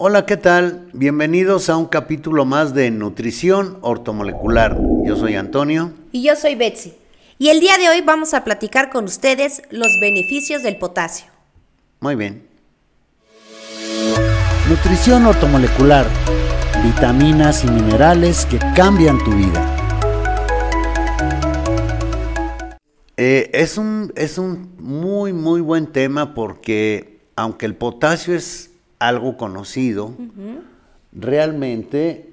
Hola, ¿qué tal? Bienvenidos a un capítulo más de Nutrición Ortomolecular. Yo soy Antonio. Y yo soy Betsy. Y el día de hoy vamos a platicar con ustedes los beneficios del potasio. Muy bien. Nutrición ortomolecular. Vitaminas y minerales que cambian tu vida. Eh, es, un, es un muy, muy buen tema porque aunque el potasio es algo conocido, realmente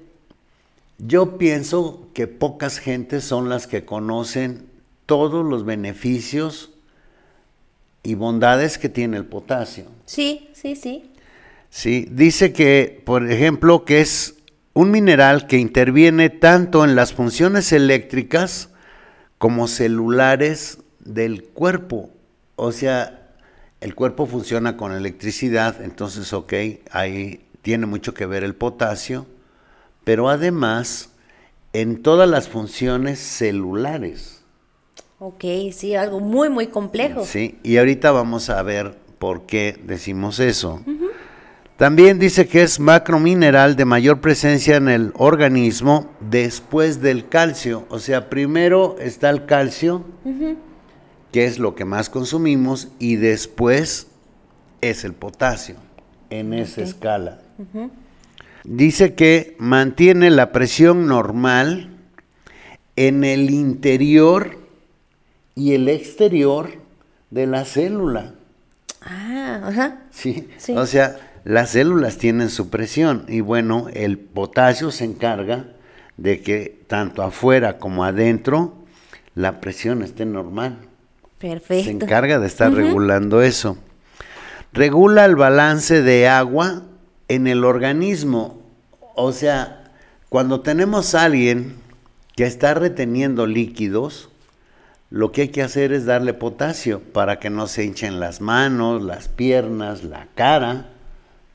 yo pienso que pocas gentes son las que conocen todos los beneficios y bondades que tiene el potasio. Sí, sí, sí. Sí, dice que, por ejemplo, que es un mineral que interviene tanto en las funciones eléctricas como celulares del cuerpo. O sea, el cuerpo funciona con electricidad, entonces, ok, ahí tiene mucho que ver el potasio, pero además en todas las funciones celulares. Ok, sí, algo muy, muy complejo. Sí, y ahorita vamos a ver por qué decimos eso. También dice que es macromineral de mayor presencia en el organismo después del calcio. O sea, primero está el calcio, que es lo que más consumimos, y después es el potasio, en esa escala. Dice que mantiene la presión normal en el interior y el exterior de la célula. Ah, ajá. ¿Sí? O sea, las células tienen su presión y bueno, el potasio se encarga de que tanto afuera como adentro la presión esté normal. Perfecto. Se encarga de estar regulando eso. Regula el balance de agua en el organismo. O sea, cuando tenemos a alguien que está reteniendo líquidos, lo que hay que hacer es darle potasio para que no se hinchen las manos, las piernas, la cara,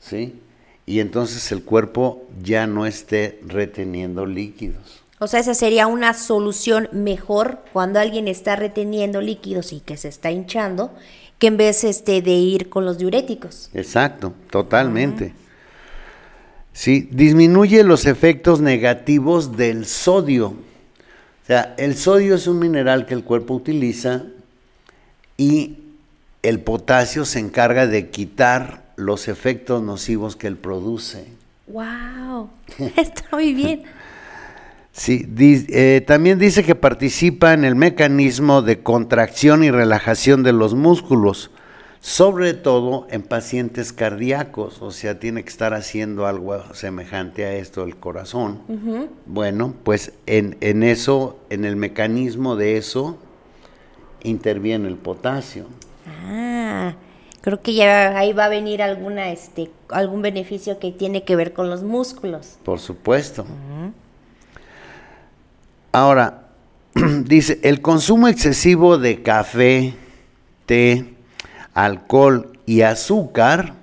¿sí? Y entonces el cuerpo ya no esté reteniendo líquidos. O sea, esa sería una solución mejor cuando alguien está reteniendo líquidos y que se está hinchando, que en vez este, de ir con los diuréticos. Exacto, totalmente. Sí, disminuye los efectos negativos del sodio. O sea, el sodio es un mineral que el cuerpo utiliza y el potasio se encarga de quitar los efectos nocivos que él produce. ¡Wow! Está muy bien. Sí, eh, también dice que participa en el mecanismo de contracción y relajación de los músculos, sobre todo en pacientes cardíacos, o sea, tiene que estar haciendo algo semejante a esto el corazón. Bueno, pues en, en, eso, en el mecanismo de eso, interviene el potasio. Ah, creo que ya ahí va a venir alguna, este, algún beneficio que tiene que ver con los músculos. Por supuesto. Ahora, dice, el consumo excesivo de café, té, alcohol y azúcar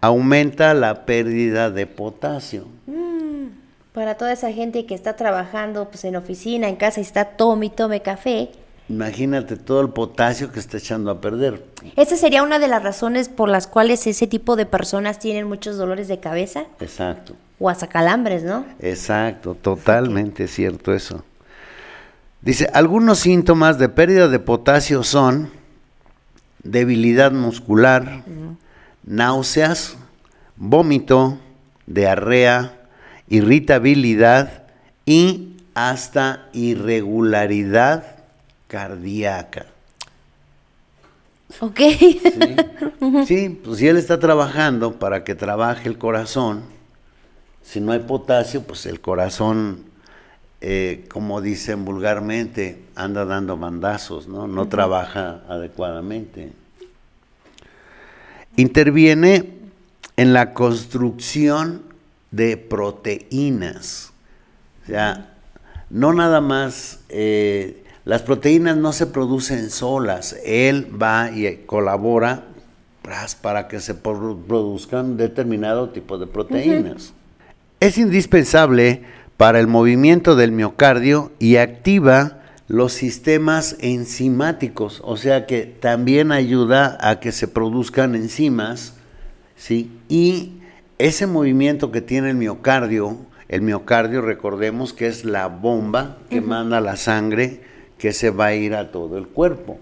aumenta la pérdida de potasio. Mm, para toda esa gente que está trabajando pues, en oficina, en casa y está tome y tome café. Imagínate todo el potasio que está echando a perder. Esa sería una de las razones por las cuales ese tipo de personas tienen muchos dolores de cabeza. Exacto. O hasta calambres, ¿no? Exacto, totalmente cierto eso. Dice, algunos síntomas de pérdida de potasio son debilidad muscular, náuseas, vómito, diarrea, irritabilidad y hasta irregularidad cardíaca. Ok. sí, pues si él está trabajando para que trabaje el corazón, si no hay potasio, pues el corazón eh, como dicen vulgarmente, anda dando mandazos, ¿no? No trabaja adecuadamente. Interviene en la construcción de proteínas. O sea, no nada más, eh, las proteínas no se producen solas, él va y colabora para que se produzcan determinado tipo de proteínas. Es indispensable para el movimiento del miocardio y activa los sistemas enzimáticos, o sea que también ayuda a que se produzcan enzimas, ¿sí? Y ese movimiento que tiene el miocardio, el miocardio recordemos que es la bomba que manda la sangre que se va a ir a todo el cuerpo.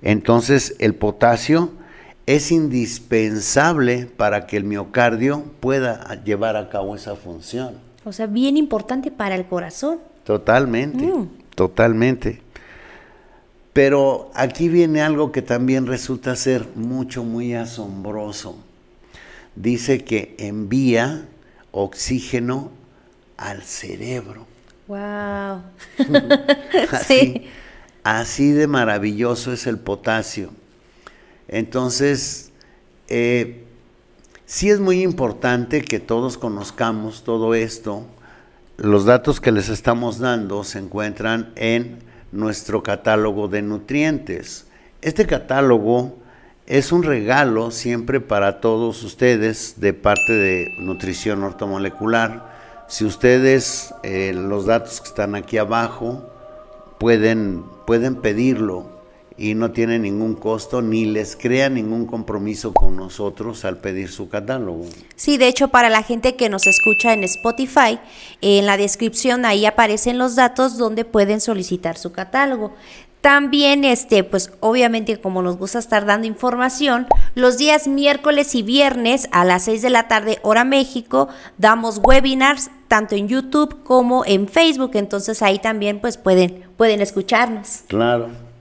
Entonces el potasio es indispensable para que el miocardio pueda llevar a cabo esa función. O sea, bien importante para el corazón. Totalmente, mm. totalmente. Pero aquí viene algo que también resulta ser mucho, muy asombroso. Dice que envía oxígeno al cerebro. Wow. así, así de maravilloso es el potasio. Entonces, eh, sí es muy importante que todos conozcamos todo esto. Los datos que les estamos dando se encuentran en nuestro catálogo de nutrientes. Este catálogo es un regalo siempre para todos ustedes de parte de Nutrición Ortomolecular. Si ustedes, eh, los datos que están aquí abajo, pueden, pueden pedirlo y no tiene ningún costo ni les crea ningún compromiso con nosotros al pedir su catálogo. Sí, de hecho para la gente que nos escucha en Spotify, en la descripción ahí aparecen los datos donde pueden solicitar su catálogo. También, este, pues obviamente como nos gusta estar dando información, los días miércoles y viernes a las 6 de la tarde hora México damos webinars tanto en YouTube como en Facebook, entonces ahí también pues pueden, pueden escucharnos. Claro.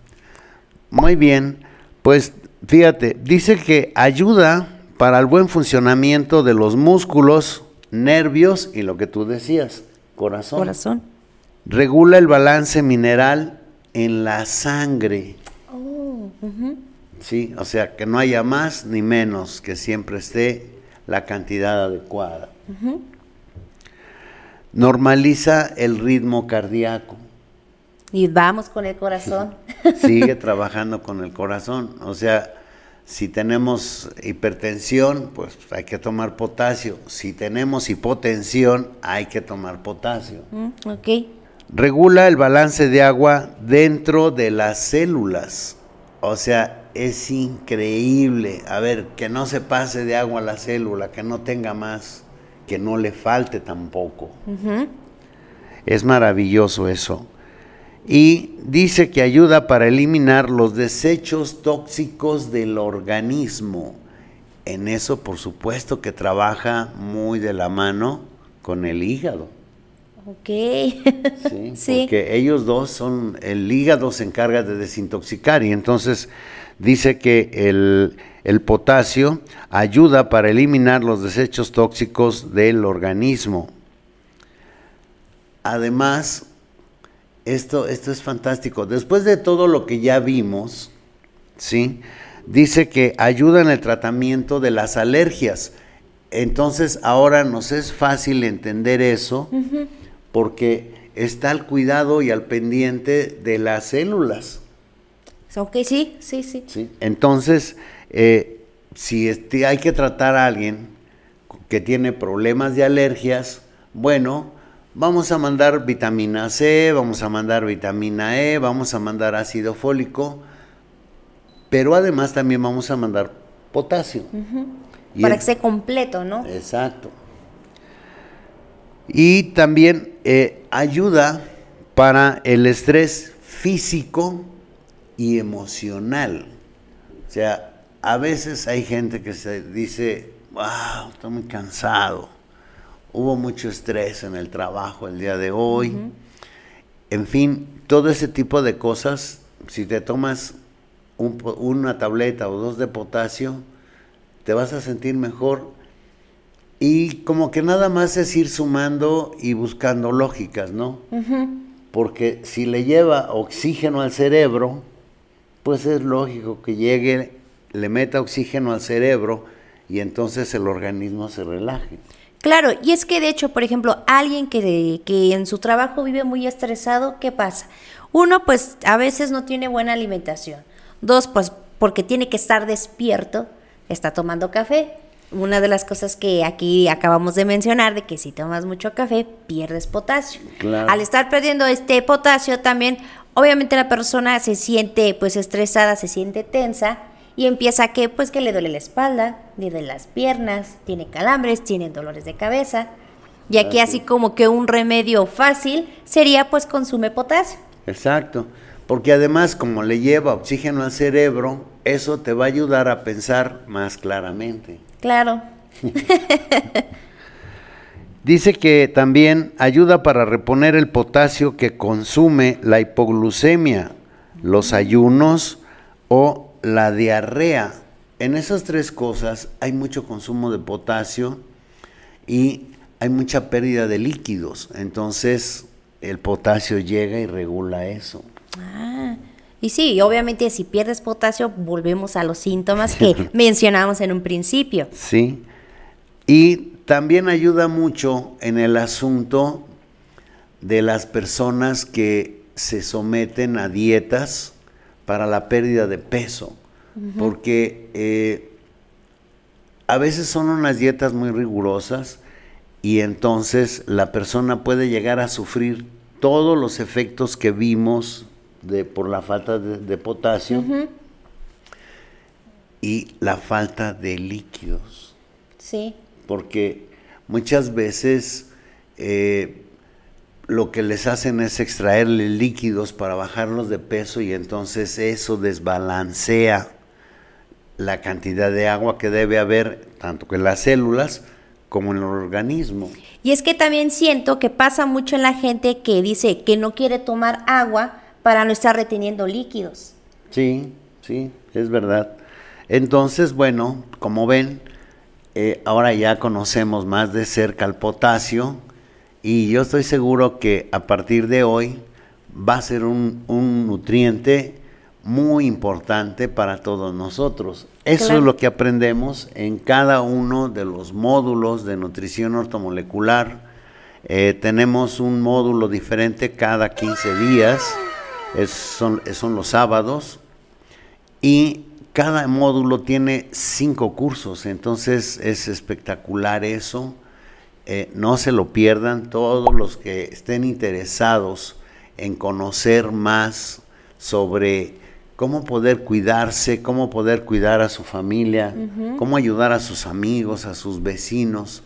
Muy bien, pues fíjate, dice que ayuda para el buen funcionamiento de los músculos, nervios y lo que tú decías, corazón. Corazón. Regula el balance mineral en la sangre. Oh, Sí, o sea, que no haya más ni menos, que siempre esté la cantidad adecuada. Normaliza el ritmo cardíaco. Y vamos con el corazón. Sigue trabajando con el corazón. O sea, si tenemos hipertensión, pues hay que tomar potasio. Si tenemos hipotensión, hay que tomar potasio. Mm, ok. Regula el balance de agua dentro de las células. O sea, es increíble. A ver, que no se pase de agua a la célula, que no tenga más, que no le falte tampoco. Es maravilloso eso y dice que ayuda para eliminar los desechos tóxicos del organismo. En eso, por supuesto, que trabaja muy de la mano con el hígado. Ok. Sí, porque ellos dos son, el hígado se encarga de desintoxicar y entonces dice que el, el potasio ayuda para eliminar los desechos tóxicos del organismo. Además, esto, esto es fantástico. Después de todo lo que ya vimos, ¿sí? dice que ayuda en el tratamiento de las alergias. Entonces ahora nos es fácil entender eso porque está al cuidado y al pendiente de las células. Ok, sí, sí, sí. ¿Sí? Entonces, eh, si este, hay que tratar a alguien que tiene problemas de alergias, bueno, Vamos a mandar vitamina C, vamos a mandar vitamina E, vamos a mandar ácido fólico, pero además también vamos a mandar potasio. Para que sea completo, ¿no? Exacto. Y también eh, ayuda para el estrés físico y emocional. O sea, a veces hay gente que se dice, wow, estoy muy cansado hubo mucho estrés en el trabajo el día de hoy. En fin, todo ese tipo de cosas, si te tomas una tableta o dos de potasio, te vas a sentir mejor. Y como que nada más es ir sumando y buscando lógicas, ¿no? Porque si le lleva oxígeno al cerebro, pues es lógico que llegue, le meta oxígeno al cerebro y entonces el organismo se relaje. Claro, y es que de hecho, por ejemplo, alguien que, que en su trabajo vive muy estresado, ¿qué pasa? Uno, pues a veces no tiene buena alimentación. Dos, pues porque tiene que estar despierto, está tomando café. Una de las cosas que aquí acabamos de mencionar, de que si tomas mucho café, pierdes potasio. Al estar perdiendo este potasio también, obviamente la persona se siente pues estresada, se siente tensa y empieza que pues que le duele la espalda, le duele las piernas, tiene calambres, tiene dolores de cabeza. Y aquí así como que un remedio fácil sería pues consume potasio. Exacto, porque además como le lleva oxígeno al cerebro, eso te va a ayudar a pensar más claramente. Claro. Dice que también ayuda para reponer el potasio que consume la hipoglucemia, los ayunos o la diarrea. En esas tres cosas hay mucho consumo de potasio y hay mucha pérdida de líquidos. Entonces el potasio llega y regula eso. Ah, y sí, obviamente si pierdes potasio volvemos a los síntomas que mencionamos en un principio. Sí. Y también ayuda mucho en el asunto de las personas que se someten a dietas para la pérdida de peso, porque eh, a veces son unas dietas muy rigurosas y entonces la persona puede llegar a sufrir todos los efectos que vimos de, por la falta de, potasio y la falta de líquidos. Sí. Porque muchas veces eh, lo que les hacen es extraerle líquidos para bajarlos de peso y entonces eso desbalancea la cantidad de agua que debe haber tanto en las células como en el organismo. Y es que también siento que pasa mucho en la gente que dice que no quiere tomar agua para no estar reteniendo líquidos. Sí, sí, es verdad. Entonces, bueno, como ven, eh, ahora ya conocemos más de cerca el potasio y yo estoy seguro que a partir de hoy va a ser un, nutriente muy importante para todos nosotros. Eso es lo que aprendemos en cada uno de los módulos de nutrición ortomolecular. Eh, tenemos un módulo diferente cada 15 días, son, son los sábados, y cada módulo tiene cinco cursos, entonces es espectacular eso. Eh, no se lo pierdan todos los que estén interesados en conocer más sobre cómo poder cuidarse, cómo poder cuidar a su familia, cómo ayudar a sus amigos, a sus vecinos.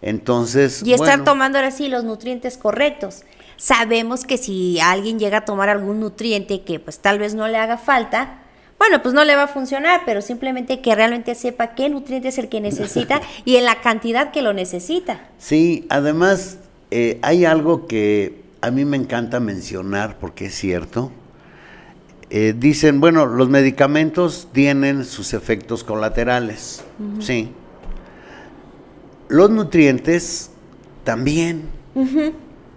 Entonces, y estar tomando ahora sí los nutrientes correctos. Sabemos que si alguien llega a tomar algún nutriente que pues tal vez no le haga falta, bueno, pues no le va a funcionar, pero simplemente que realmente sepa qué nutriente es el que necesita y en la cantidad que lo necesita. Sí, además eh, hay algo que a mí me encanta mencionar porque es cierto. Eh, dicen, bueno, los medicamentos tienen sus efectos colaterales, sí. Los nutrientes también.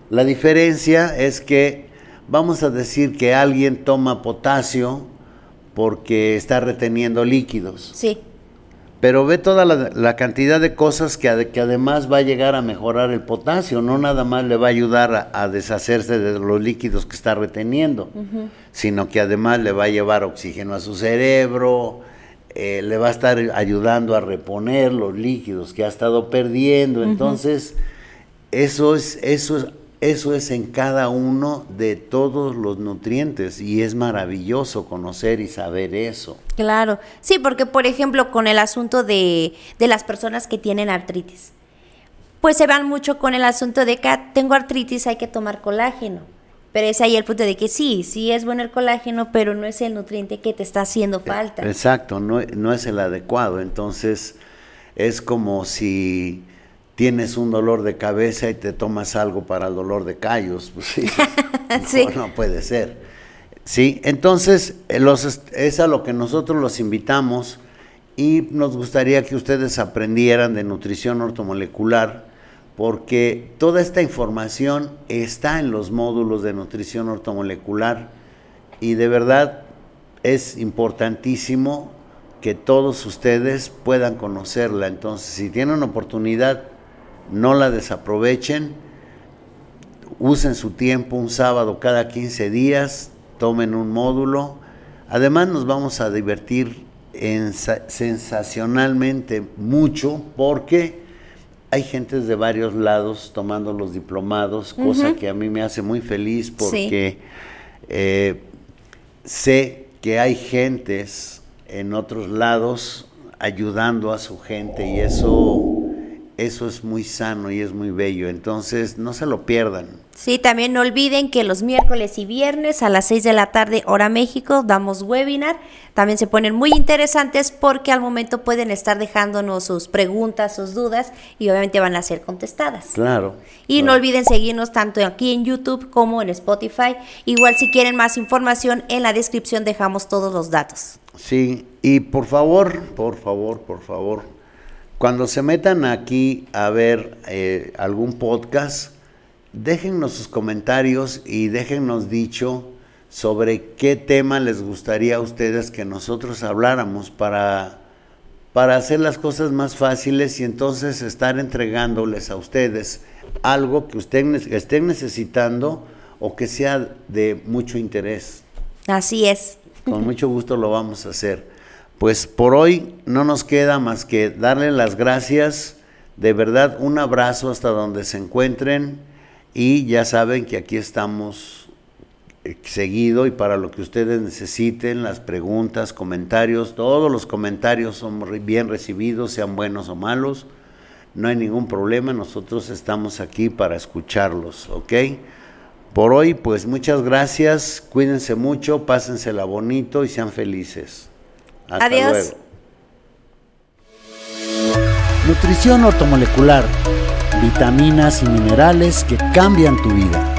La diferencia es que vamos a decir que alguien toma potasio porque está reteniendo líquidos. Sí. Pero ve toda la, cantidad de cosas que, que, además va a llegar a mejorar el potasio, no nada más le va a ayudar a, deshacerse de los líquidos que está reteniendo, sino que además le va a llevar oxígeno a su cerebro, eh, le va a estar ayudando a reponer los líquidos que ha estado perdiendo. Entonces, eso es, eso es eso es en cada uno de todos los nutrientes y es maravilloso conocer y saber eso. Claro, sí, porque por ejemplo con el asunto de, de las personas que tienen artritis, pues se van mucho con el asunto de que ah, tengo artritis, hay que tomar colágeno. Pero es ahí el punto de que sí, sí es bueno el colágeno, pero no es el nutriente que te está haciendo falta. Exacto, no, no es el adecuado. Entonces es como si tienes un dolor de cabeza y te tomas algo para el dolor de callos, pues sí, No, puede ser. Sí, entonces eh, los, es a lo que nosotros los invitamos y nos gustaría que ustedes aprendieran de nutrición ortomolecular porque toda esta información está en los módulos de nutrición ortomolecular y de verdad es importantísimo que todos ustedes puedan conocerla. Entonces, si tienen oportunidad, no la desaprovechen, usen su tiempo un sábado cada 15 días, tomen un módulo. Además nos vamos a divertir sensacionalmente mucho porque hay gentes de varios lados tomando los diplomados, cosa que a mí me hace muy feliz porque eh, sé que hay gentes en otros lados ayudando a su gente y eso eso es muy sano y es muy bello. Entonces, no se lo pierdan. Sí, también no olviden que los miércoles y viernes a las 6 de la tarde, hora México, damos webinar. También se ponen muy interesantes porque al momento pueden estar dejándonos sus preguntas, sus dudas y obviamente van a ser contestadas. Claro. Y no olviden seguirnos tanto aquí en YouTube como en Spotify. Igual si quieren más información, en la descripción dejamos todos los datos. Sí, y por favor, por favor, por favor, cuando se metan aquí a ver eh, algún podcast, déjennos sus comentarios y déjennos dicho sobre qué tema les gustaría a ustedes que nosotros habláramos para, para hacer las cosas más fáciles y entonces estar entregándoles a ustedes algo que ustedes estén necesitando o que sea de mucho interés. Así es. Con mucho gusto lo vamos a hacer. Pues por hoy no nos queda más que darle las gracias, de verdad un abrazo hasta donde se encuentren y ya saben que aquí estamos eh, seguido y para lo que ustedes necesiten, las preguntas, comentarios, todos los comentarios son bien recibidos, sean buenos o malos, no hay ningún problema, nosotros estamos aquí para escucharlos, ¿ok? Por hoy, pues muchas gracias, cuídense mucho, pásensela bonito y sean felices. Adiós. Nutrición ortomolecular. Vitaminas y minerales que cambian tu vida.